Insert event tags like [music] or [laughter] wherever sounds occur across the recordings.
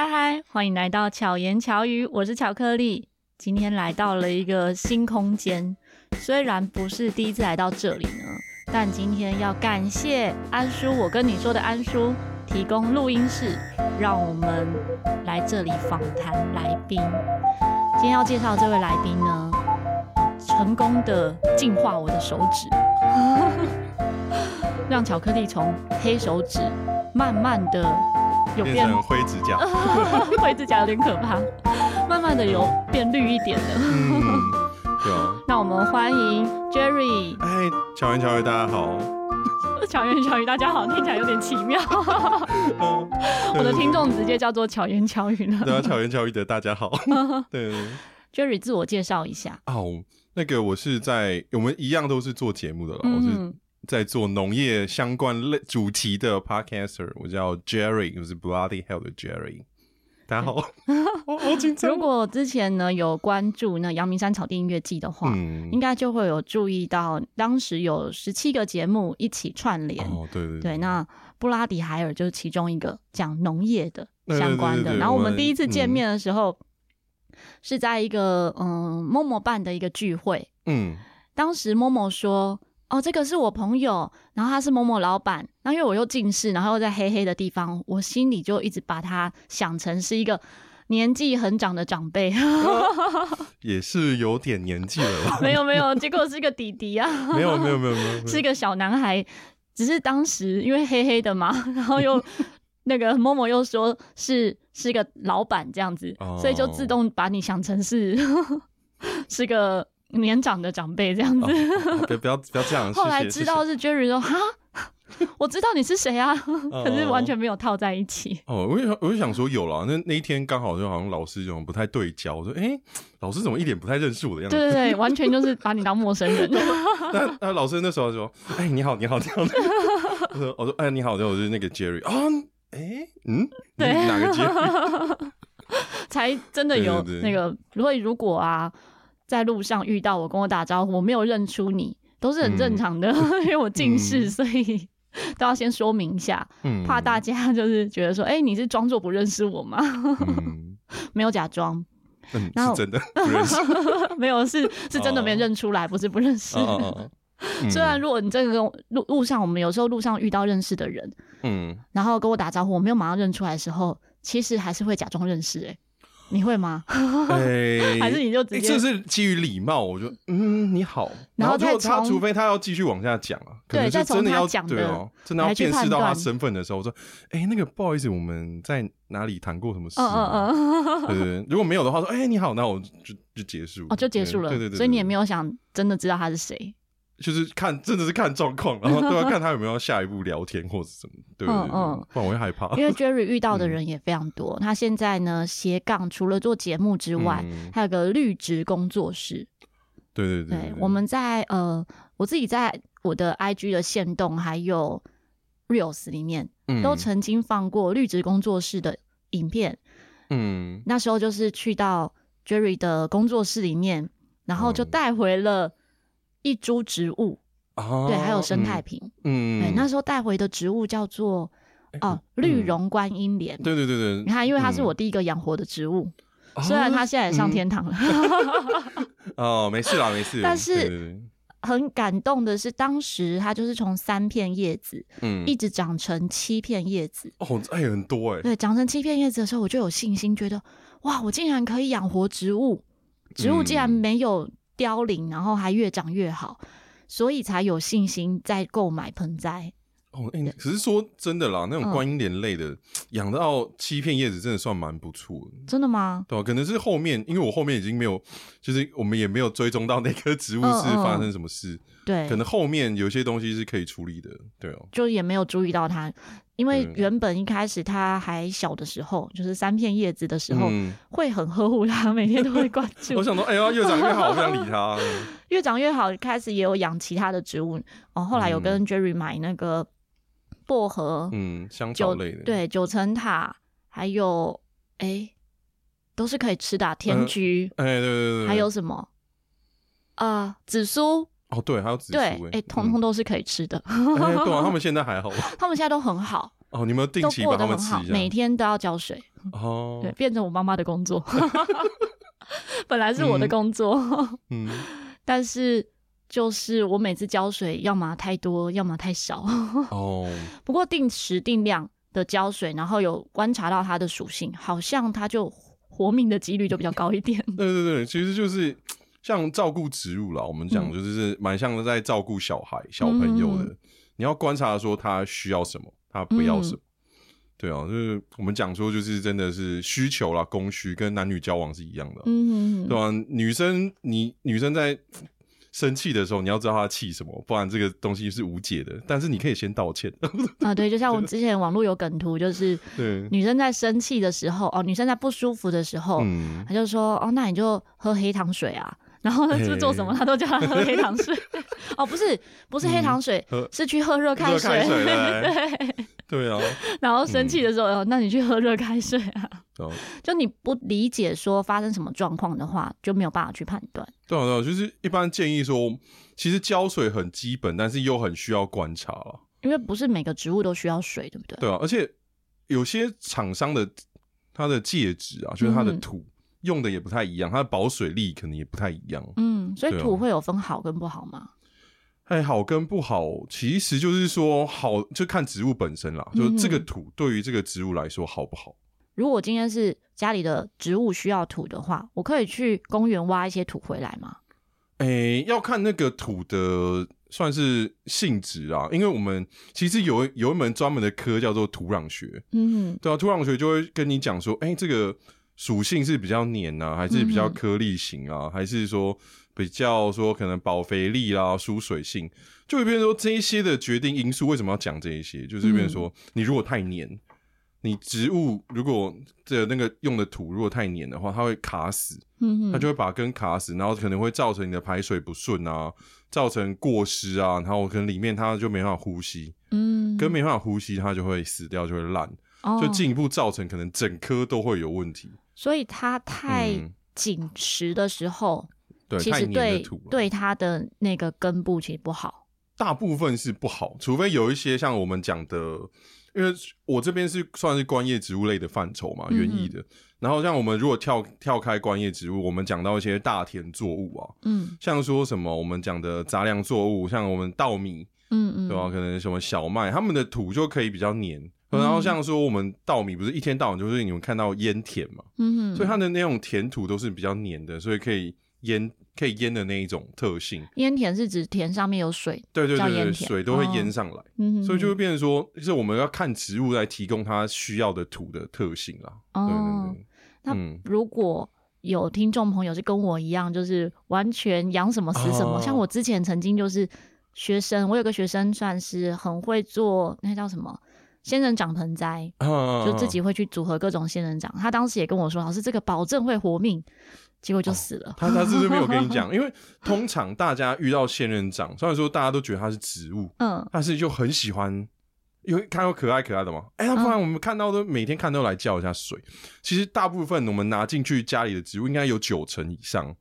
嗨嗨，欢迎来到巧言巧语，我是巧克力。今天来到了一个新空间，虽然不是第一次来到这里呢，但今天要感谢安叔，我跟你说的安叔提供录音室，让我们来这里访谈来宾。今天要介绍这位来宾呢，成功的净化我的手指，[laughs] 让巧克力从黑手指慢慢的。有变，变成灰指甲，[laughs] 灰指甲有点可怕。[laughs] 慢慢的有变绿一点的。嗯，[laughs] 对啊。那我们欢迎 Jerry。哎，巧言巧语，大家好。巧言巧语，大家好，听起来有点奇妙。嗯、我的听众直接叫做巧言巧语了。对啊，巧言巧语的大家好。对。Jerry 自我介绍一下。哦，那个我是在我们一样都是做节目的我是。在做农业相关类主题的 podcaster，我叫 Jerry，我是 Bloody Hell 的 Jerry。大家好，[laughs] 我好紧张。如果之前呢有关注那阳明山草地音乐季的话，嗯，应该就会有注意到，当时有十七个节目一起串联。哦，对对对，对。那布拉迪海尔就是其中一个讲农业的相关的。对对对对，然后我们第一次见面的时候，嗯、是在一个嗯 Momo 办的一个聚会。嗯，当时 Momo 说。哦，这个是我朋友，然后他是某某老板，然后因为我又近视，然后又在黑黑的地方，我心里就一直把他想成是一个年纪很长的长辈，[laughs] 也是有点年纪了吧？没有没有，结果是一个弟弟啊！[laughs] 没有没有没有没有，是一个小男孩，只是当时因为黑黑的嘛，然后又 [laughs] 那个某某又说是是一个老板这样子，所以就自动把你想成是是个。年长的长辈这样子，哦，不要不要这样。后来知道是 Jerry 说哈，[laughs] 我知道你是谁啊，可是完全没有套在一起。哦，我就我就想说有了，那那一天刚好就好像老师这种不太对焦，我说哎，欸，老师怎么一脸不太认识我的样子？对对对，完全就是把你当陌生人。[laughs] 那那老师那时候说，哎，你好你好这样子。我说我说哎你好，我就是那个 Jerry 啊，哎，欸，嗯，对，哪个 Jerry？[laughs] 才真的有那个，如果如果啊。在路上遇到我，跟我打招呼，我没有认出你，都是很正常的，嗯、[laughs] 因为我近视，所以 [laughs] 都要先说明一下，嗯、怕大家 [laughs] 就是觉得说，哎、欸，你是装作不认识我吗？嗯、没有假装，嗯，然后是真的不认识，没有是是真的没认出来，哦、不是不认识。哦嗯、虽然如果你这个路路上，我们有时候路上遇到认识的人，嗯，然后跟我打招呼，我没有马上认出来的时候，其实还是会假装认识、欸，哎。你会吗？欸、[laughs] 还是你就直接？这是基于礼貌，我就嗯你好。然后再他，除非他要继续往下讲啊，可能就真的要讲对哦，真的要辨识到他身份的时候，我说哎、欸，那个不好意思，我们在哪里谈过什么事？嗯嗯嗯，[laughs] 对对对。如果没有的话，说哎、欸、你好，那我就就结束哦，就结束了。对对对，所以你也没有想真的知道他是谁。就是看，真的是看状况，然后都要看他有没有下一步聊天或者什么，对不对？嗯嗯，不然我会害怕。因为 Jerry 遇到的人也非常多，嗯、他现在呢斜杠，除了做节目之外，嗯、还有个绿植工作室。对对对，我们在呃，我自己在我的 IG 的线动还有 Reels 里面，嗯、都曾经放过绿植工作室的影片。嗯，那时候就是去到 Jerry 的工作室里面，然后就带回了。一株植物，哦、对，还有生态瓶，嗯，对，那时候带回的植物叫做哦，绿绒观音莲，对对对对，你看，因为它是我第一个养活的植物，嗯、虽然它现在也上天堂了，嗯、哦，没事啦，没事，但是很感动的是，当时它就是从三片叶子，嗯，一直长成七片叶子，哦，哎，很多哎，对，长成七片叶子的时候，我就有信心，觉得哇，我竟然可以养活植物，植物竟然没有。凋零，然后还越长越好，所以才有信心再购买盆栽。哦，哎、欸，可是说真的啦，那种观音莲类的养、嗯、到七片叶子，真的算蛮不错的。真的吗？对吧？可能是后面，因为我后面已经没有，就是我们也没有追踪到那棵植物是发生什么事。嗯嗯对，可能后面有些东西是可以处理的。对哦，就也没有注意到它。因为原本一开始它还小的时候，就是三片叶子的时候，嗯、会很呵护它，每天都会关 [laughs] 注。我想说，哎呀，越长越好，我不想理它。[laughs] 越长越好，开始也有养其他的植物。哦，后来有跟 Jerry 买那个薄荷，嗯，香草类的，对，九层塔，还有哎，都是可以吃的、啊、天菊，哎、呃，对对对，还有什么啊、呃，紫苏。哦，对，还有紫苏，对，哎，通通都是可以吃的。[laughs] 哎，对啊，他们现在还好吗？[laughs] 他们现在都很好。哦，你们定期把他们吃每天都要浇水哦，[laughs] 对，变成我妈妈的工作。本来是我的工作，嗯，嗯但是就是我每次浇水，要么太多，要么太少。哦，不过定时定量的浇水，然后有观察到它的属性，好像它就活命的几率就比较高一点。对对对，其实就是像照顾植物啦，我们讲就是蛮像在照顾小孩、小朋友的。嗯、你要观察说他需要什么，他不要什么。嗯对啊，就是我们讲说，就是真的是需求啦，供需跟男女交往是一样的，嗯，对吧、啊？女生，你女生在生气的时候，你要知道她气什么，不然这个东西是无解的。但是你可以先道歉 [laughs] 啊，对，就像我之前网络有梗图，就是对女生在生气的时候，哦，女生在不舒服的时候，嗯，她就说，哦，那你就喝黑糖水啊。然后呢，是做什么？他都叫他喝黑糖水。[laughs] 哦，不是，不是黑糖水，是去喝热开水。[laughs] 对对啊。然后生气的时候，那你去喝热开水啊。就你不理解说发生什么状况的话，就没有办法去判断。对啊，对啊，就是一般建议说，其实浇水很基本，但是又很需要观察了。因为不是每个植物都需要水，对不对？对啊，而且有些厂商的它的介质啊，就是它的土。用的也不太一样，它的保水力可能也不太一样。嗯，所以土会有分好跟不好吗？哎、啊，好跟不好，其实就是说好就看植物本身啦。就这个土对于这个植物来说好不好？如果今天是家里的植物需要土的话，我可以去公园挖一些土回来吗？哎、欸，要看那个土的算是性质啊，因为我们其实有有一门专门的科叫做土壤学。嗯，对啊，土壤学就会跟你讲说，哎、欸，这个。属性是比较黏啊，还是比较颗粒型啊，嗯、还是说比较说可能保肥力啦、疏水性，就会变成说这一些的决定因素。为什么要讲这一些？就是变成说，你如果太黏，你植物如果这那个用的土如果太黏的话，它会卡死，嗯，它就会把根卡死，然后可能会造成你的排水不顺啊，造成过湿啊，然后可能里面它就没办法呼吸，嗯，根没办法呼吸，它就会死掉，就会烂，哦、就进一步造成可能整颗都会有问题。所以它太紧实的时候，嗯、其实对对它的那个根部其实不好。大部分是不好，除非有一些像我们讲的，因为我这边是算是观叶植物类的范畴嘛，园艺的。嗯、然后像我们如果跳跳开观叶植物，我们讲到一些大田作物啊，嗯，像说什么我们讲的杂粮作物，像我们稻米，嗯嗯，对吧？可能什么小麦，他们的土就可以比较黏。然后像说我们稻米不是一天到晚就是你们看到淹田嘛，嗯哼，所以它的那种田土都是比较黏的，所以可以淹可以淹的那一种特性。淹田是指田上面有水，对对对对，水都会淹上来，哦、所以就会变成说，就是我们要看植物来提供它需要的土的特性啦。哦，对对对。那如果有听众朋友是跟我一样，就是完全养什么死什么，哦、像我之前曾经就是学生，我有个学生算是很会做，那叫什么？仙人掌盆栽，就自己会去组合各种仙人掌。他当时也跟我说：“老师，这个保证会活命。”结果就死了。哦、他他是不是没有跟你讲？[laughs] 因为通常大家遇到仙人掌，虽然说大家都觉得它是植物，嗯，但是就很喜欢，因为看到可爱可爱的嘛。哎、欸，不然我们看到都每天看都来浇一下水。嗯、其实大部分我们拿进去家里的植物，应该有九成以上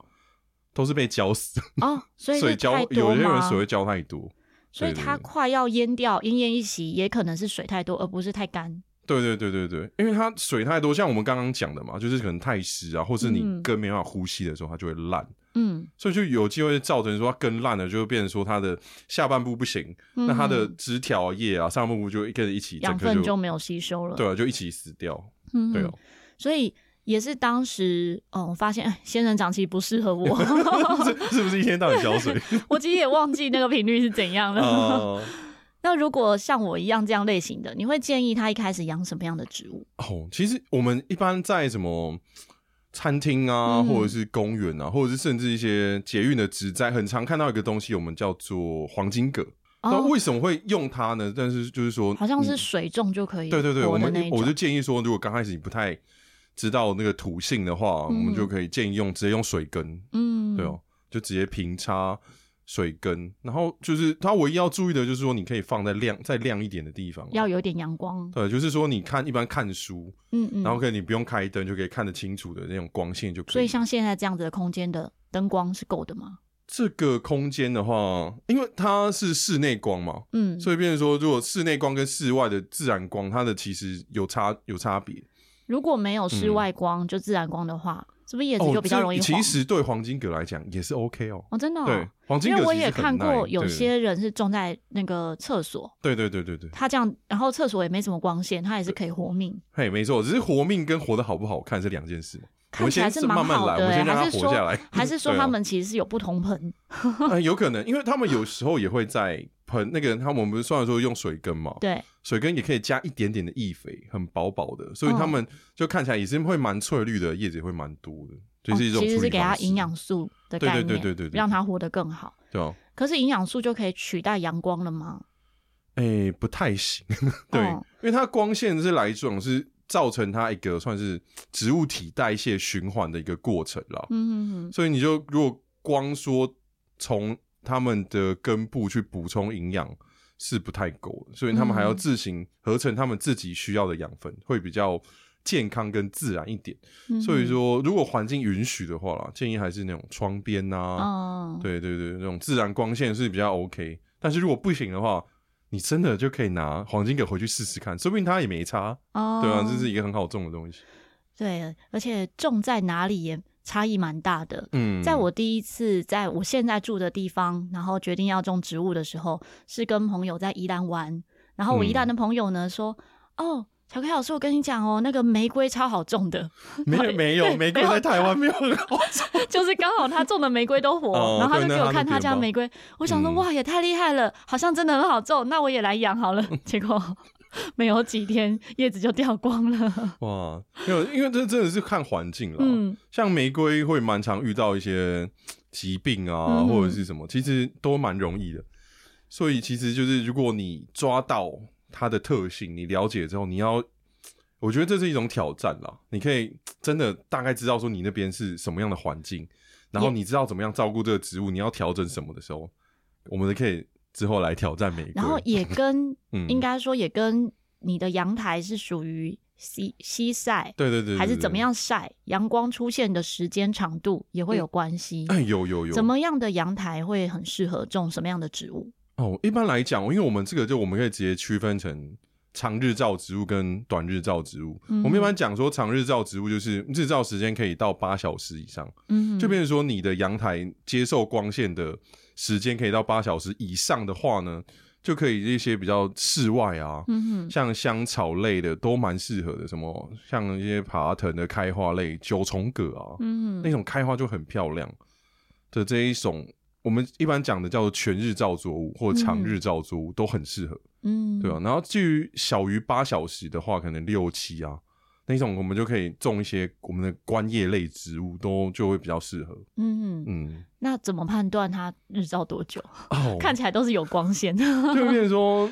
都是被浇死哦。所以 [laughs] 水浇有些人水会浇太多。所以它快要淹掉，奄奄一息，也可能是水太多，而不是太干。对对对对对，因为它水太多，像我们刚刚讲的嘛，就是可能太湿啊，或是你根没办法呼吸的时候，它就会烂。嗯，所以就有机会造成说它根烂了，就会变成说它的下半部不行，嗯、那它的枝条叶啊，上半部就跟着一起，养分就没有吸收了，对啊，就一起死掉。嗯，对哦，所以。也是当时，嗯，我发现哎，仙人掌其实不适合我，[laughs] 是是不是一天到晚浇水？[laughs] 我其实也忘记那个频率是怎样的。Uh、[laughs] 那如果像我一样这样类型的，你会建议他一开始养什么样的植物？哦，其实我们一般在什么餐厅啊，嗯、或者是公园啊，或者是甚至一些捷运的植栽，很常看到一个东西，我们叫做黄金葛。那、哦、为什么会用它呢？但是就是说，好像是水种就可以。对对对，我们我就建议说，如果刚开始你不太。知道那个土性的话，嗯、我们就可以建议用直接用水根，嗯，对哦，就直接平插水根，然后就是它唯一要注意的就是说，你可以放在亮再亮一点的地方，要有点阳光。对，就是说你看一般看书，嗯嗯，然后可以你不用开灯就可以看得清楚的那种光线就可以。所以像现在这样子的空间的灯光是够的吗？这个空间的话，因为它是室内光嘛，嗯，所以变成说，如果室内光跟室外的自然光，它的其实有差有差别。如果没有室外光，嗯、就自然光的话，是不是叶子就比较容易其实对黄金葛来讲也是 OK 哦。哦，真的、哦。对，黄金葛。因为我也看过有些人是种在那个厕所。对对对对对。他这样，然后厕所也没什么光线，他也是可以活命。嘿，没错，只是活命跟活得好不好看是两件事。看起来是蛮好的，我先让他活下来。还是 [laughs] 说他们其实是有不同盆？[laughs] 嗯，有可能，因为他们有时候也会在盆那个，他们不是虽然说用水根嘛，对，水根也可以加一点点的易肥，很薄薄的，所以他们就看起来也是会蛮翠绿的，叶子也会蛮多的，就是一种其实是给它营养素的概念，对对对对对，让它活得更好。对哦，可是营养素就可以取代阳光了吗？哎，不太行，[laughs] 对，因为它光线是来这种是。造成它一个算是植物体代谢循环的一个过程了，嗯嗯嗯，所以你就如果光说从它们的根部去补充营养是不太够的，所以它们还要自行合成它们自己需要的养分，会比较健康跟自然一点。嗯、所以说，如果环境允许的话啦，建议还是那种窗边啊，哦、对对对，那种自然光线是比较 OK。但是如果不行的话，你真的就可以拿黄金葛回去试试看，说不定它也没差哦。对啊，这是一个很好种的东西。对，而且种在哪里也差异蛮大的。嗯，在我第一次在我现在住的地方，然后决定要种植物的时候，是跟朋友在宜兰玩，然后我宜兰的朋友呢、嗯、说：“哦。”巧克力老师，我跟你讲哦，那个玫瑰超好种的。没有没有，玫瑰在台湾没有很好种，[laughs] 就是刚好他种的玫瑰都活，然后他就给我看他家玫瑰，我想说哇，也太厉害了，好像真的很好种，那我也来养好了。[laughs] 结果 [laughs] 没有几天，叶子就掉光了。哇，没有，因为这真的是看环境了。嗯，像玫瑰会蛮常遇到一些疾病啊，或者是什么，其实都蛮容易的。所以其实就是如果你抓到。它的特性你了解之后，你要，我觉得这是一种挑战啦。你可以真的大概知道说你那边是什么样的环境，然后你知道怎么样照顾这个植物，你要调整什么的时候，我们可以之后来挑战玫瑰。然后也 [laughs] 跟，嗯，应该说也跟你的阳台是属于西西晒，对对对，还是怎么样晒，阳光出现的时间长度也会有关系。哎，有有有，怎么样的阳台会很适合种什么样的植物？哦，一般来讲，因为我们这个就我们可以直接区分成长日照植物跟短日照植物。嗯、我们一般讲说长日照植物就是日照时间可以到八小时以上，嗯，就变成说你的阳台接受光线的时间可以到八小时以上的话呢，就可以一些比较室外啊，嗯，像香草类的都蛮适合的，什么像一些爬藤的开花类九重葛啊，嗯，那种开花就很漂亮的这一种。我们一般讲的叫做全日照作物或长日照作物都很适合，嗯，对吧？然后至于小于八小时的话，可能六七啊那种，我们就可以种一些我们的观叶类植物，都就会比较适合。嗯嗯，那怎么判断它日照多久？哦，看起来都是有光线的。就变成 [laughs] 说，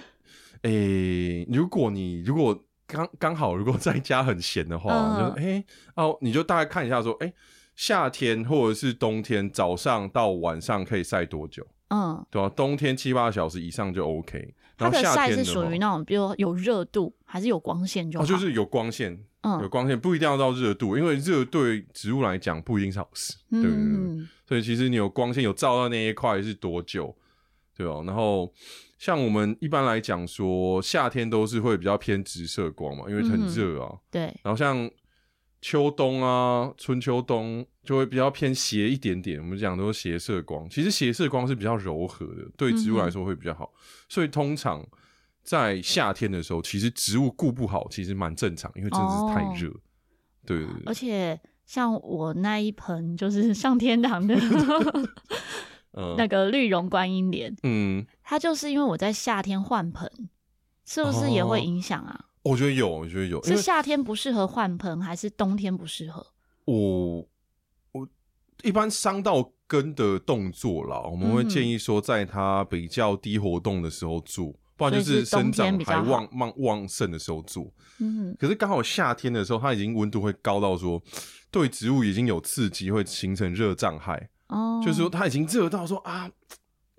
诶，如果你如果刚刚好如果在家很闲的话，就诶哦，你就大概看一下说，诶。夏天或者是冬天，早上到晚上可以晒多久？嗯，对吧？冬天七八小时以上就 OK。然后夏天是属于那种，比如有热度还是有光线就好？就是有光线，嗯，有光线不一定要到热度，因为热对植物来讲不一定是好事，对对对。嗯，所以其实你有光线有照到那一块是多久，对吧？然后像我们一般来讲说，夏天都是会比较偏直射光嘛，因为很热啊。对。然后像。秋冬啊，春秋冬就会比较偏斜一点点。我们讲都是斜射光，其实斜射光是比较柔和的，对植物来说会比较好。嗯、所以通常在夏天的时候，其实植物顾不好，其实蛮正常，因为真的是太热。哦、对，对，对，而且像我那一盆就是上天堂的 [laughs] 那个绿绒观音莲，嗯，它就是因为我在夏天换盆，是不是也会影响啊？哦我觉得有，我觉得有。是夏天不适合换盆，还是冬天不适合？我我一般伤到根的动作啦，我们会建议说，在它比较低活动的时候做，嗯、不然就是生长还旺旺旺盛的时候做。嗯，可是刚好夏天的时候，它已经温度会高到说，对植物已经有刺激，会形成热障害。哦，就是说它已经热到说啊。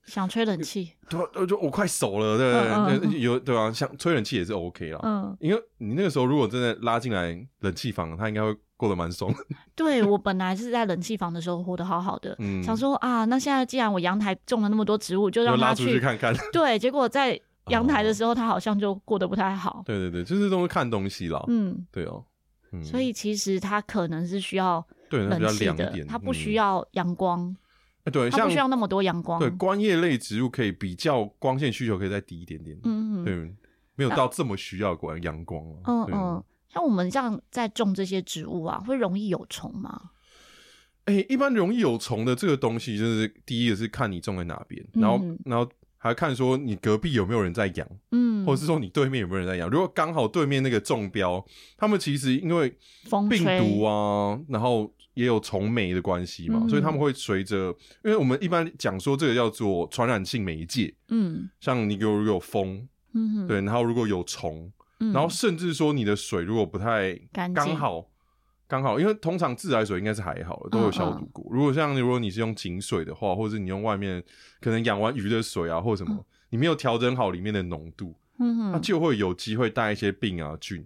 想吹冷气，[laughs] 对，我就我快熟了，对不对？有对吧？想吹冷气也是 OK 啦，嗯，因为你那个时候如果真的拉进来冷气房，它应该会过得蛮爽。[laughs] 对，我本来是在冷气房的时候活得好好的，嗯、想说啊，那现在既然我阳台种了那么多植物，就让他去，去看看。[laughs] 对，结果在阳台的时候，他好像就过得不太好。对对对，就是都是看东西啦。嗯，对哦。嗯、所以其实他可能是需要冷气的，他不需要阳光。对，像不需要那么多阳光。对，观叶类植物可以比较光线需求可以再低一点点。嗯嗯，对，没有到这么需要光阳光。嗯嗯。像我们这样在种这些植物啊，会容易有虫吗？哎、欸，一般容易有虫的这个东西，就是第一个是看你种在哪边，嗯、然后然后还看说你隔壁有没有人在养，嗯，或者是说你对面有没有人在养。如果刚好对面那个中标，他们其实因为病毒啊，然后也有虫媒的关系嘛，嗯、所以他们会随着，因为我们一般讲说这个叫做传染性媒介，嗯，像你有有风，嗯哼，对，然后如果有虫。然后甚至说你的水如果不太刚好刚好，因为通常自来水应该是还好的，都有消毒过。如果像如果你是用井水的话，或者是你用外面可能养完鱼的水啊，或什么，你没有调整好里面的浓度，嗯它就会有机会带一些病啊菌。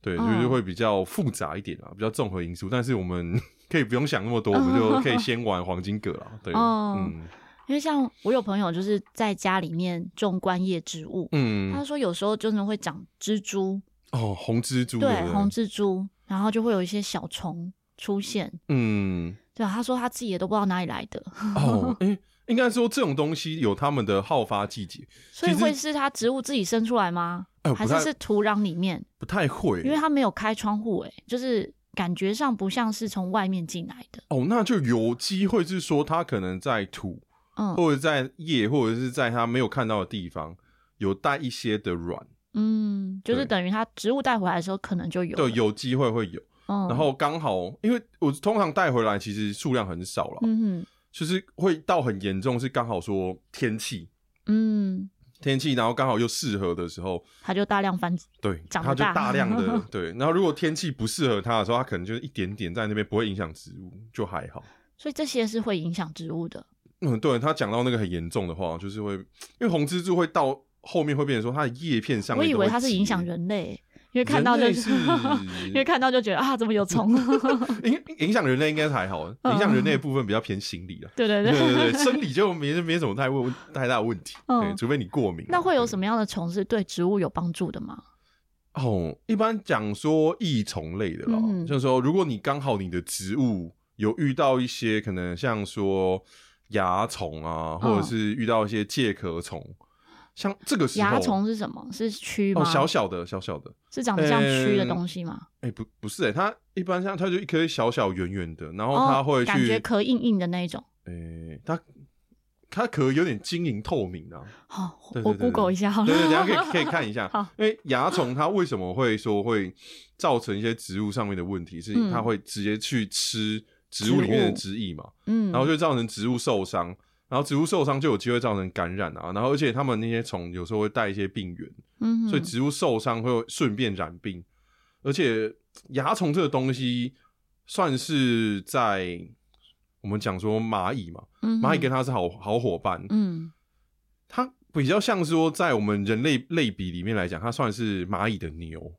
对，就是会比较复杂一点啊，比较综合因素。但是我们 [laughs] 可以不用想那么多，我们就可以先玩黄金葛了。对，嗯。因为像我有朋友就是在家里面种观叶植物，嗯，他说有时候真的会长蜘蛛。哦，红蜘蛛对，红蜘蛛，然后就会有一些小虫出现，嗯，对啊，他说他自己也都不知道哪里来的。哦，哎，应该说这种东西有他们的好发季节，所以会是它植物自己生出来吗？还是是土壤里面？不太会，因为它没有开窗户，哎，就是感觉上不像是从外面进来的哦，那就有机会是说它可能在土。嗯或者在叶，或者是在它没有看到的地方，有带一些的卵，嗯，就是等于它植物带回来的时候，可能就有，对，有机会会有，嗯、然后刚好，因为我通常带回来其实数量很少了，嗯哼，就是会到很严重，是刚好说天气，嗯，天气，然后刚好又适合的时候，它就大量繁殖，对，它就大。量的，[laughs] 对，然后如果天气不适合它的时候，它可能就是一点点在那边，不会影响植物，就还好，所以这些是会影响植物的。嗯，对，他讲到那个很严重的话，就是会，因为红蜘蛛会到后面会变成说它的叶片上面，我以为它是影响人类，因为看到就是，[laughs] 因为看到就觉得啊，怎么有虫？[laughs] 影影响人类应该还好，影响人类的部分比较偏心理啊。对对对对对，生理就没没什么太问太大问题，对，除非你过敏。那会有什么样的虫是对植物有帮助的吗？哦，一般讲说益虫类的啦，就是说如果你刚好你的植物有遇到一些可能像说。蚜虫啊，或者是遇到一些介壳虫，嗯、像这个时候，蚜虫是什么？是蛆吗？哦，小小的，小小的，是长得像蛆的东西吗？哎、欸欸，不，不是、欸，哎，它一般像它就一颗小小圆圆的，然后它会去、哦、感觉壳硬硬的那一种。哎、欸，它它壳有点晶莹透明啊。好，我 Google 一下好了。对对，等下可以 [laughs] 可以看一下。好，因为蚜虫它为什么会说会造成一些植物上面的问题？是它会直接去吃。植物里面的汁液嘛，嗯，然后就造成植物受伤，然后植物受伤就有机会造成感染啊，然后而且他们那些虫有时候会带一些病原，嗯，所以植物受伤会顺便染病，而且蚜虫这个东西算是在我们讲说蚂蚁嘛，蚂蚁跟它是好好伙伴，嗯，它比较像是说在我们人类类比里面来讲，它算是蚂蚁的牛。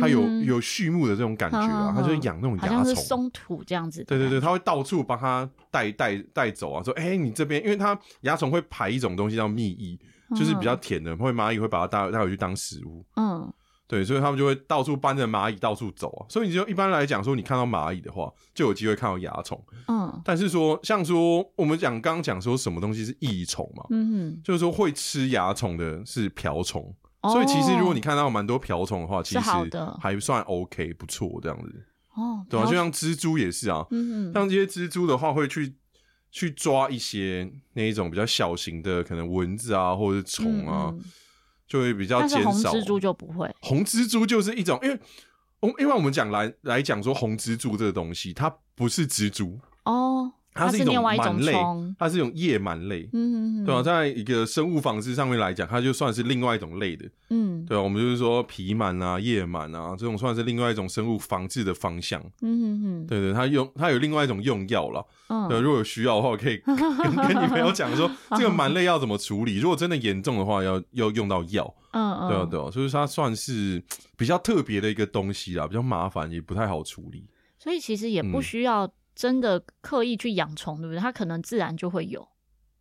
它有有畜牧的这种感觉啊，它就养那种蚜虫，是松土这样子。对对对，它会到处帮它带带带走啊，说哎、欸，你这边，因为它蚜虫会排一种东西叫蜜液，就是比较甜的，会蚂蚁会把它带带回去当食物。嗯，对，所以他们就会到处搬着蚂蚁到处走啊。所以你就一般来讲说，你看到蚂蚁的话，就有机会看到蚜虫。嗯，但是说像说我们讲刚刚讲说什么东西是益虫嘛，嗯哼，就是说会吃蚜虫的是瓢虫。所以其实如果你看到蛮多瓢虫的话，其实还算 OK，不错这样子。哦，对啊，就像蜘蛛也是啊，嗯，像这些蜘蛛的话，会去去抓一些那一种比较小型的，可能蚊子啊，或者是虫啊，就会比较减少。红蜘蛛就不会。红蜘蛛就是一种，因为，因为我们讲来来讲说红蜘蛛这个东西，它不是蜘蛛哦。它是一种螨类，它是一种叶螨类，嗯，对吧？在一个生物防治上面来讲，它就算是另外一种类的，嗯，对吧？我们就是说皮螨啊、叶螨啊，这种算是另外一种生物防治的方向，嗯嗯，对对，它用它有另外一种用药了，嗯，对，如果有需要的话，我可以跟 [laughs] 跟你朋友讲说，[laughs] 这个螨类要怎么处理，如果真的严重的话，要要用到药，嗯嗯，对对，所以它算是比较特别的一个东西啦，比较麻烦，也不太好处理。所以其实也不需要真的刻意去养虫，对不对？它可能自然就会有。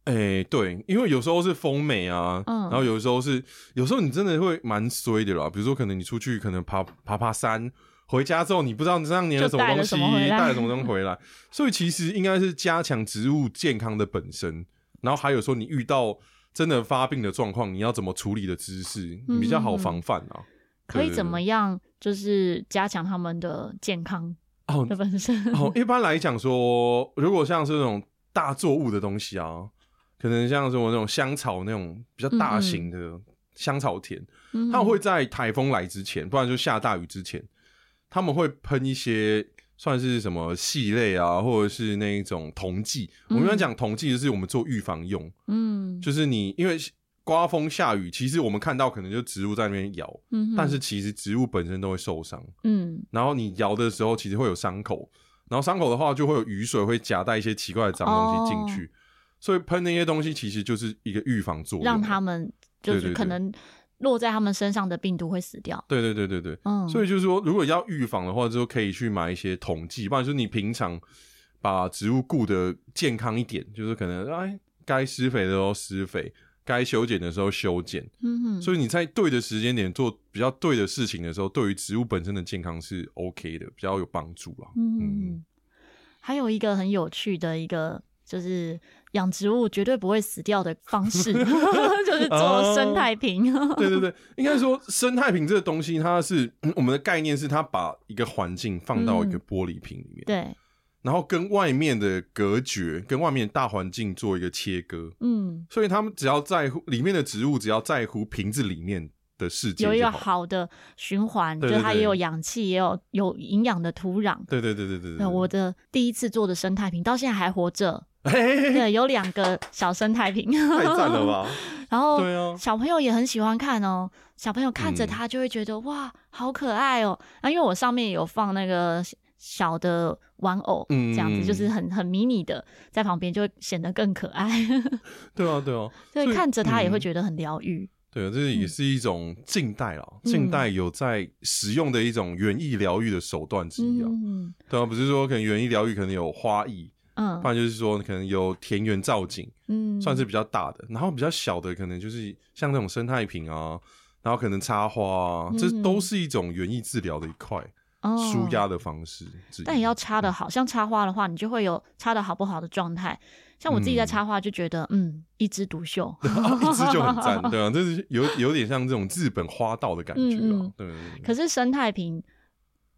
哎、欸，对，因为有时候是风美啊，嗯，然后有时候是，有时候你真的会蛮衰的啦。比如说，可能你出去可能爬爬爬山，回家之后你不知道你身上粘了什么东西，带了什么东西回来，所以其实应该是加强植物健康的本身。然后还有说，你遇到真的发病的状况，你要怎么处理的知识比较好防范啊？可以怎么样？就是加强他们的健康的本身。哦，哦，一般来讲说，如果像是那种大作物的东西啊。可能像是我那种香草那种比较大型的香草田，嗯嗯，他们会在台风来之前，不然就下大雨之前，他们会喷一些算是什么系类啊，或者是那一种铜剂。嗯、我们讲铜剂就是我们做预防用，嗯，就是你因为刮风下雨，其实我们看到可能就植物在那边摇，嗯，但是其实植物本身都会受伤，嗯，然后你摇的时候其实会有伤口，然后伤口的话就会有雨水会夹带一些奇怪的脏东西进去。哦。所以喷那些东西其实就是一个预防作用，让他们就是可能落在他们身上的病毒会死掉。对对对对对，嗯。所以就是说，如果要预防的话，就可以去买一些统剂，不然就是你平常把植物顾得健康一点，就是可能哎该施肥的时候施肥，该修剪的时候修剪。嗯哼。所以你在对的时间点做比较对的事情的时候，对于植物本身的健康是 OK 的，比较有帮助啊。嗯嗯。还有一个很有趣的一个就是。养植物绝对不会死掉的方式，[laughs] 就是做生态瓶。Uh, 对对对，应该说生态瓶这个东西，它是我们的概念是，它把一个环境放到一个玻璃瓶里面，嗯、对，然后跟外面的隔绝，跟外面的大环境做一个切割。嗯，所以他们只要在乎里面的植物，只要在乎瓶子里面的世界，有一个好的循环，就是它也有氧气，也有有营养的土壤。对对对对对对，我的第一次做的生态瓶到现在还活着。对，有两个小生态瓶，太赞了吧！[laughs] 然后，小朋友也很喜欢看哦。小朋友看着它就会觉得、嗯、哇，好可爱哦。那因为我上面有放那个小的玩偶，嗯、这样子就是很很迷你的，在旁边就会显得更可爱。[laughs] 对啊，对啊，所以看着它也会觉得很疗愈。对啊，这也是一种近代啊，近代有在使用的一种园艺疗愈的手段之一啊。嗯、对啊，不是说可能园艺疗愈可能有花艺。嗯，不然就是说，可能有田园造景，嗯，算是比较大的，然后比较小的，可能就是像那种生态瓶啊，然后可能插花啊，嗯、这都是一种园艺治疗的一块，舒压的方式。但也要插的好，像插花的话，你就会有插的好不好的状态。像我自己在插花，就觉得，嗯，嗯，一枝独秀，[laughs] 一枝就很赞，[laughs] 对啊，这是有有点像这种日本花道的感觉啊，嗯嗯对，对，对。可是生态瓶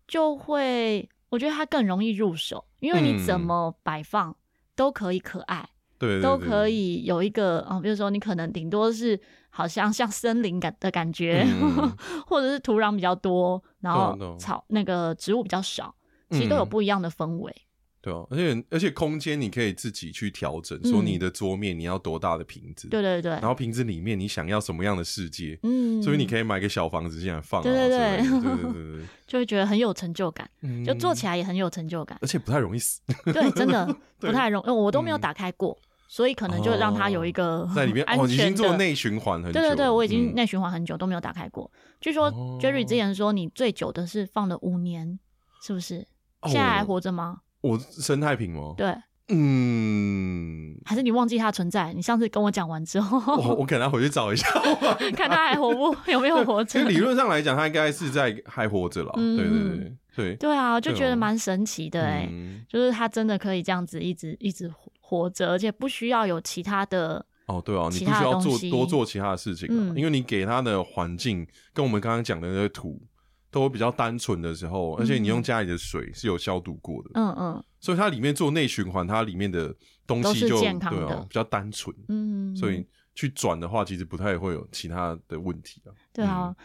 就会。我觉得它更容易入手，因为你怎么摆放都可以可爱，对，都可以有一个啊，比如说你可能顶多是好像像森林感的感觉，[laughs] 或者是土壤比较多，然后草那个植物比较少，其实都有不一样的氛围。对哦，而且而且空间你可以自己去调整，说你的桌面你要多大的瓶子，对对对，然后瓶子里面你想要什么样的世界，嗯，所以你可以买个小房子进来放，对对对。对对对，[laughs] 就会觉得很有成就感，就做起来也很有成就感，而且不太容易死，对，真的 [laughs] 不太容易，我都没有打开过，所以可能就让它有一个在里面 [laughs] 哦，已经做内循环很久，对对对，我已经内循环很久都没有打开过。据说 Jerry 之前说你最久的是放了五年，是不是？现在还活着吗？我生态瓶吗？对，嗯，还是你忘记它存在？你上次跟我讲完之后，我我可能要回去找一下，[laughs] 看它还活不有没有活着。[laughs] 理论上来讲，它应该是在还活着了。对对对对对啊，就觉得蛮神奇的哎，就是它真的可以这样子一直一直活着，而且不需要有其他的哦，对啊，你不需要做多做其他的事情，因为你给它的环境跟我们刚刚讲的那个土。都比较单纯的时候，而且你用家里的水是有消毒过的，嗯嗯，所以它里面做内循环，它里面的东西就对啊，比较单纯，嗯，所以去转的话，其实不太会有其他的问题啊。对啊，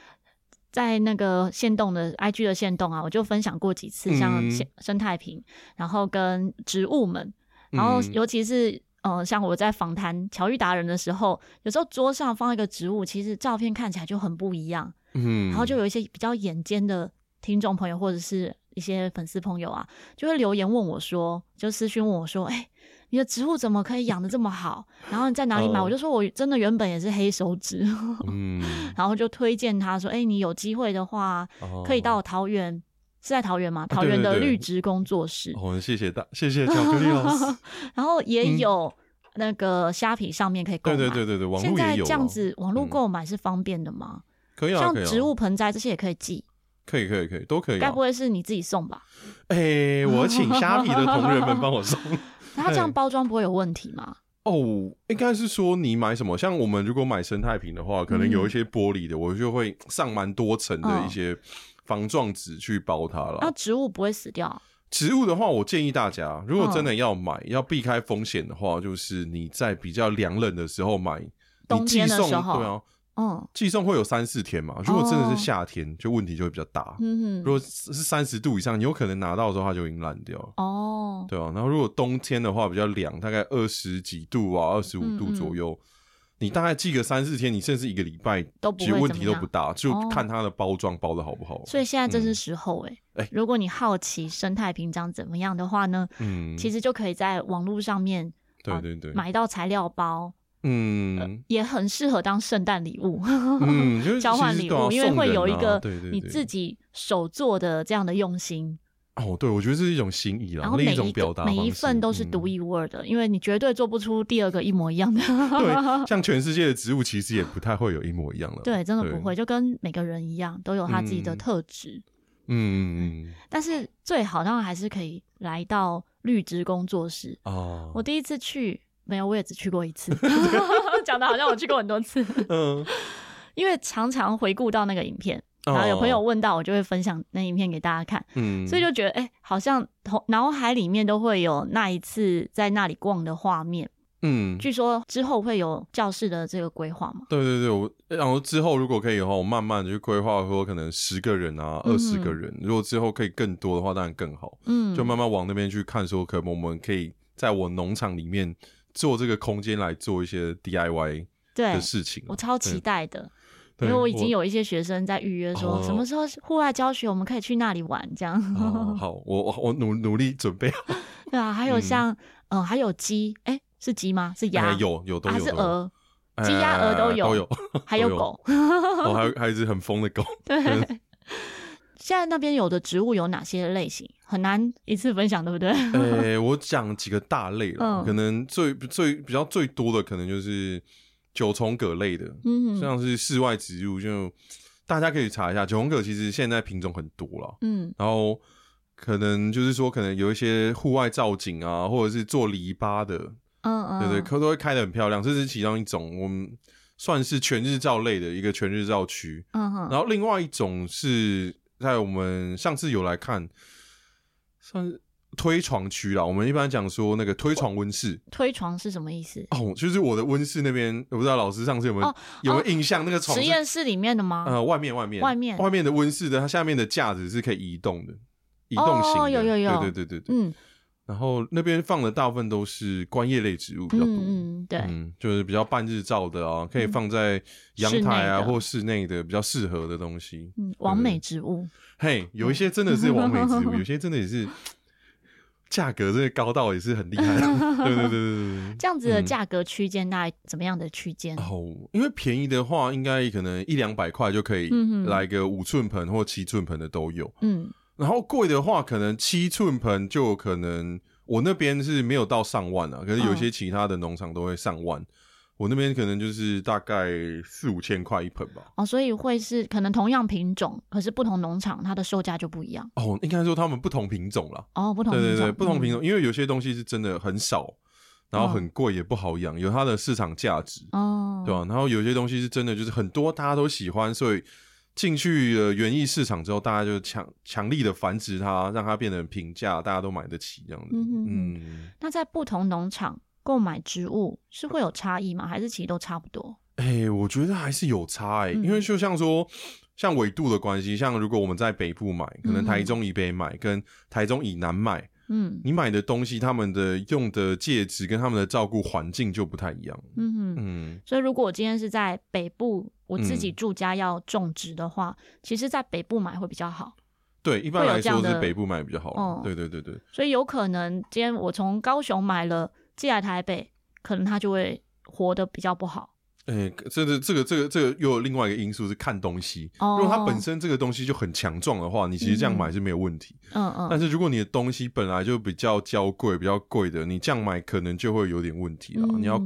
在那个线动的 IG 的线动啊，我就分享过几次，像生态瓶，然后跟植物们，然后尤其是呃，像我在访谈乔玉达人的时候，有时候桌上放一个植物，其实照片看起来就很不一样。嗯，然后就有一些比较眼尖的听众朋友或者是一些粉丝朋友啊，就会留言问我说，就私讯问我说，哎、欸，你的植物怎么可以养的这么好？然后你在哪里买？哦、我就说我真的原本也是黑手指，嗯，[laughs] 然后就推荐他说，哎、欸，你有机会的话，可以到桃园是在桃园吗？桃园的绿植工作室。哦，谢谢大，谢谢巧克力老师。[laughs] 然后也有那个虾皮上面可以购买。对对对对对，网络。现在这样子网络购买是方便的吗？可以啊，像植物盆栽这些也可以寄。可以可以可以，都可以。该不会是你自己送吧？哎，我请虾皮的同仁们帮我送。[laughs] 那它这样包装不会有问题吗？哦，应该是说你买什么？像我们如果买生态瓶的话，可能有一些玻璃的，我就会上蛮多层的一些。防撞纸去包它了，那植物不会死掉？植物的话，我建议大家，如果真的要买，嗯、要避开风险的话，就是你在比较凉冷的时候买，冬天的时候，对啊，嗯，寄送会有三四天嘛。如果真的是夏天，就问题就会比较大。嗯哼，如果是三十度以上，你有可能拿到的时候它就已经烂掉了。哦，对啊。然后如果冬天的话比较凉，大概二十几度啊，二十五度左右。嗯你大概寄个三四天，你甚至一个礼拜，其实问题都不大，就看它的包装包的好不好。所以现在正是时候哎、欸，嗯、如果你好奇生态瓶长怎么样的话呢，嗯，其实就可以在网络上面，对对对，买到材料包，嗯、呃，也很适合当圣诞礼物，嗯，[laughs] 交换礼物，因为会有一个你自。己手做的这样的用心。哦，对，我觉得这是一种心意啦，然后每一种表达，每一份都是独一无二的，嗯、因为你绝对做不出第二个一模一样的。对，[laughs] 像全世界的植物其实也不太会有一模一样的。对，真的不会，就跟每个人一样，都有他自己的特质。嗯嗯嗯。但是最好当然还是可以来到绿植工作室哦。我第一次去没有，我也只去过一次，[laughs] 讲的好像我去过很多次。嗯。[laughs] 因为常常回顾到那个影片。然后有朋友问到，我就会分享那影片给大家看，嗯，所以就觉得，哎、欸，好像头脑海里面都会有那一次在那里逛的画面，嗯，据说之后会有教室的这个规划嘛？对对对，我然后之后如果可以的话，我慢慢的去规划，说可能十个人啊，二十个人，嗯、如果之后可以更多的话，当然更好，嗯，就慢慢往那边去看，说可能我们可以在我农场里面做这个空间来做一些 DIY 的事情，我超期待的。因为我已经有一些学生在预约，说什么时候户外教学，我们可以去那里玩，这样。[laughs] 好，我我我努努力准备好。[laughs] 对啊，还有像嗯，还有鸡，哎，是鸡吗？是鸭？有有都有。还是鹅？鸡鸭鹅都有都有，还 [laughs] 有狗。哦，还有还有一只很疯的狗。对。现在那边有的植物有哪些类型？很难一次分享，对不对？呃，我讲几个大类了，可能最最比较最多的可能就是。九重葛类的，嗯，像是室外植物，就大家可以查一下。九重葛其实现在品种很多了，嗯，然后可能就是说，可能有一些户外造景啊，或者是做篱笆的，嗯嗯，对对，可都会开的很漂亮。这是其中一种，我们算是全日照类的一个全日照区，嗯哼。然后另外一种是在我们上次有来看，算是。推床区啦，我们一般讲说那个推床温室。推床是什么意思？哦，就是我的温室那边，我不知道老师上次有没有、哦、有没有印象？那个床实验室里面的吗？呃，外面外面外面外面的温室的，它下面的架子是可以移动的，移动型的。哦，有有有，对对对对对。嗯，然后那边放的大部分都是观叶类植物比较多。嗯，对，嗯，就是比较半日照的啊，可以放在阳台啊或室内的比较适合的东西。嗯，完美植物。嘿，有一些真的是完美植物，有些真的也是。价格这个高到也是很厉害，[laughs] 对对对对对。这样子的价格区间，大概怎么样的区间？哦，因为便宜的话，应该可能一两百块就可以来个五寸盆或七寸盆的都有。嗯，然后贵的话，可能七寸盆就可能我那边是没有到上万啊，可是有些其他的农场都会上万。我那边可能就是大概四五千块一盆吧。哦，所以会是可能同样品种，可是不同农场它的售价就不一样。哦，应该说他们不同品种了。哦，不同品种。对对对，不同品种，嗯、因为有些东西是真的很少，然后很贵，也不好养，哦、有它的市场价值。哦，对吧？然后有些东西是真的就是很多大家都喜欢，所以进去了园艺市场之后，大家就强强力的繁殖它，让它变得平价，大家都买得起这样子。嗯嗯。那在不同农场。购买植物是会有差异吗？还是其实都差不多？哎、欸，我觉得还是有差哎、欸，嗯、因为就像说，像纬度的关系，像如果我们在北部买，可能台中以北买跟台中以南买，嗯，你买的东西，他们的用的介质跟他们的照顾环境就不太一样。嗯哼嗯，所以如果我今天是在北部，我自己住家要种植的话，嗯、其实在北部买会比较好。对，一般来说是北部买比较好。哦、对对对对。所以有可能今天我从高雄买了。寄来台北，可能他就会活得比较不好。哎、欸，这是这个这个这个又有另外一个因素是看东西。哦、如果它本身这个东西就很强壮的话，你其实这样买是没有问题。嗯嗯。但是如果你的东西本来就比较娇贵、比较贵的，你这样买可能就会有点问题了。嗯、你要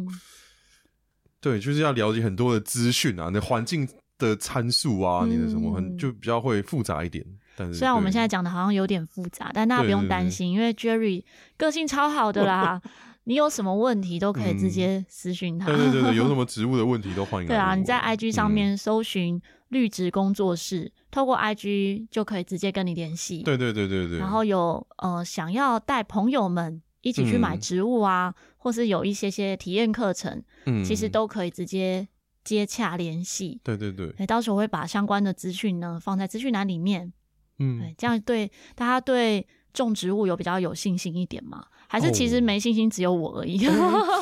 对，就是要了解很多的资讯啊，那环境的参数啊，嗯、你的什么很就比较会复杂一点。但是虽然我们现在讲的好像有点复杂，但大家不用担心，因为 Jerry 个性超好的啦。[laughs] 你有什么问题都可以直接私讯他。嗯、对对对，有什么 [laughs] 植物的问题都欢迎。对啊，你在 IG 上面搜寻绿植工作室，嗯、透过 IG 就可以直接跟你联系。对对对对对。然后有呃想要带朋友们一起去买植物啊，嗯、或是有一些些体验课程，嗯，其实都可以直接接洽联系。对对对。哎，到时候我会把相关的资讯呢放在资讯栏里面。嗯，对，这样对大家对种植物有比较有信心一点吗？还是其实没信心只有我而已，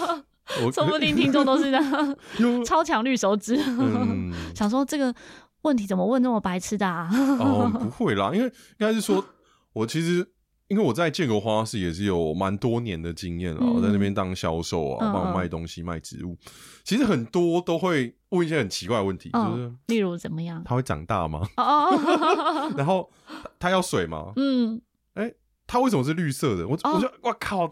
[laughs] 说不定听众都是这样 [laughs] [laughs] 超强绿手指，想说这个问题怎么问那么白痴的啊？哦，不会啦，因为应该是说，我其实因为我在建国花市也是有蛮多年的经验了，我在那边当销售啊，帮我卖东西卖植物，其实很多都会问一些很奇怪的问题，就是例如怎么样？它会长大吗？哦，然后它要水吗？嗯。它为什么是绿色的？我我就我靠！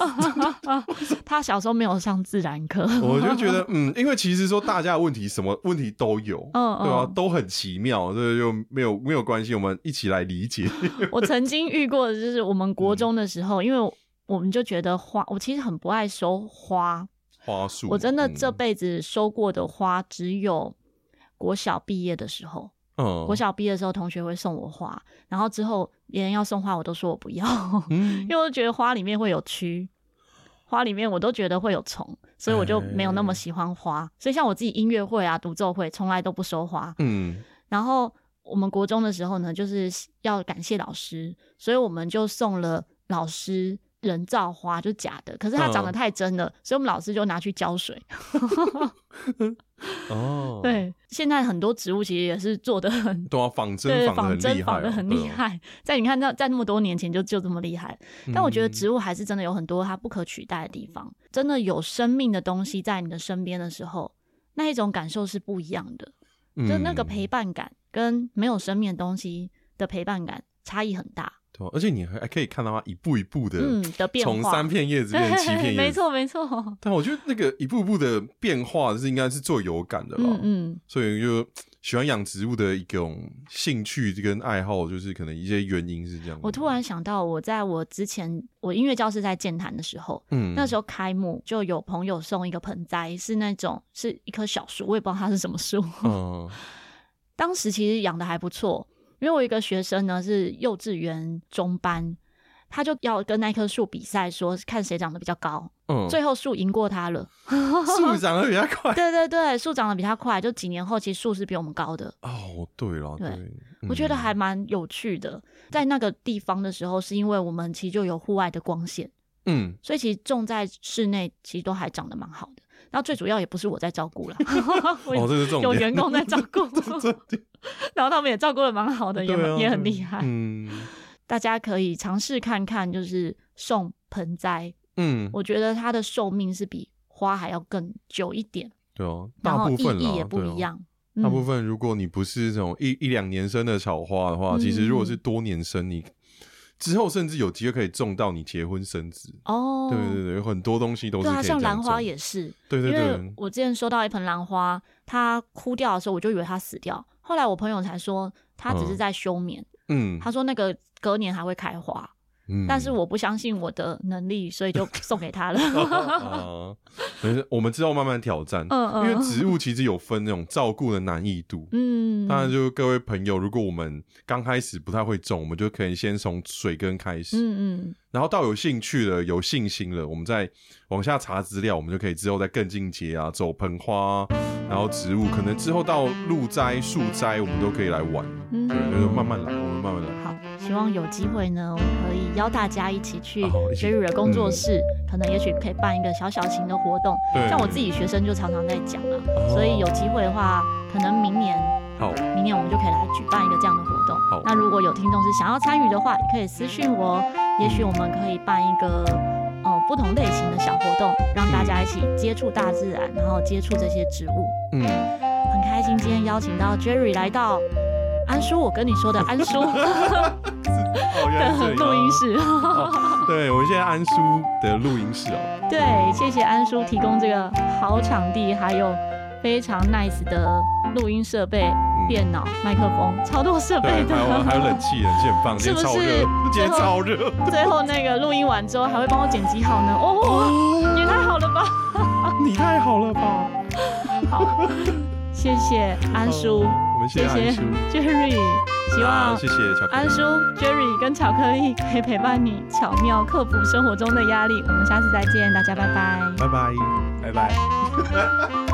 [laughs] 他小时候没有上自然课，我就觉得嗯，因为其实说大家的问题什么问题都有，嗯，对吧？都很奇妙，所以就没有没有关系，我们一起来理解。[laughs] 我曾经遇过的就是我们国中的时候，因为我们就觉得花，我其实很不爱收花花束，我真的这辈子收过的花只有国小毕业的时候。嗯，国小毕业的时候，同学会送我花，然后之后别人要送花，我都说我不要，嗯、[laughs] 因为我觉得花里面会有蛆，花里面我都觉得会有虫，所以我就没有那么喜欢花。欸、所以像我自己音乐会啊、独奏会，从来都不收花。嗯，然后我们国中的时候呢，就是要感谢老师，所以我们就送了老师。人造花就假的，可是它长得太真了，嗯、所以我们老师就拿去浇水。[laughs] [laughs] 哦，对，现在很多植物其实也是做的很，对啊仿真仿真仿的很厉害。哦、在你看，在在那么多年前就就这么厉害。但我觉得植物还是真的有很多它不可取代的地方。嗯、真的有生命的东西在你的身边的时候，那一种感受是不一样的。嗯、就那个陪伴感跟没有生命的东西的陪伴感差异很大。而且你还还可以看到它一步一步的从三片叶子变成七片叶子，没 [laughs] 错没错。[laughs] 但我觉得那个一步一步的变化是应该是最有感的了。嗯，嗯，所以就喜欢养植物的一种兴趣跟爱好，就是可能一些原因是这样。我突然想到，我在我之前我音乐教室在健谈的时候，嗯，那时候开幕就有朋友送一个盆栽，是那种是一棵小树，我也不知道它是什么树。嗯，[laughs] 当时其实养的还不错。因为我一个学生呢是幼稚园中班，他就要跟那棵树比赛，说看谁长得比较高。嗯，最后树赢过他了。[laughs] 树长得比较快。对对对，树长得比他快，就几年后其实树是比我们高的。哦，对了，对，对我觉得还蛮有趣的。在那个地方的时候，是因为我们其实就有户外的光线，嗯，所以其实种在室内其实都还长得蛮好的。然后最主要也不是我在照顾了，[laughs] 哦，这是重点，有员工在照顾 [laughs] [laughs] 然后他们也照顾的蛮好的，也也很厉害。嗯，大家可以尝试看看，就是送盆栽，嗯，我觉得它的寿命是比花还要更久一点。对哦，大部分意义也不一样。大部分如果你不是这种一一两年生的草花的话，其实如果是多年生，你。之后甚至有机会可以种到你结婚生子哦，对对对，有很多东西都是。对啊，像兰花也是，对对对。因为我之前收到一盆兰花，它枯掉的时候，我就以为它死掉，后来我朋友才说它只是在休眠。嗯，他说那个隔年还会开花。但是我不相信我的能力，所以就送给他了。啊，[laughs] 没事，我们之后慢慢挑战。嗯嗯。因为植物其实有分那种照顾的难易度。嗯。当然，就各位朋友，如果我们刚开始不太会种，我们就可以先从水根开始。嗯嗯。然后到有兴趣了、有信心了，我们再往下查资料，我们就可以之后再更进阶啊，走盆花，然后植物，可能之后到露栽、树栽，我们都可以来玩。嗯。对，慢慢来，我们慢慢来。好。希望有机会呢，我们可以邀大家一起去 Jerry 的工作室，可能也许可以办一个小小型的活动。像我自己学生就常常在讲了，所以有机会的话，可能明年，好，明年我们就可以来举办一个这样的活动。好，那如果有听众是想要参与的话，也可以私讯我，也许我们可以办一个，呃，不同类型的小活动，让大家一起接触大自然，然后接触这些植物。嗯，很开心今天邀请到 Jerry 来到安叔，我跟你说的安叔 [laughs] 的录音室。对，我们现在安叔的录音室哦。对，谢谢安叔提供这个好场地，还有非常 nice 的录音设备。电脑、麦克风，超多设备的，还有还有冷气，冷气很棒，是不是？今天超热。最后那个录音完之后，还会帮我剪辑好呢。哦，哦也太好了吧！[laughs] 你太好了吧！[laughs] 好，谢谢安叔，我们谢谢，Jerry。希望谢谢安叔，Jerry 跟巧克力可以陪伴你，巧妙克服生活中的压力。我们下次再见，大家拜拜，拜拜，拜拜。[laughs]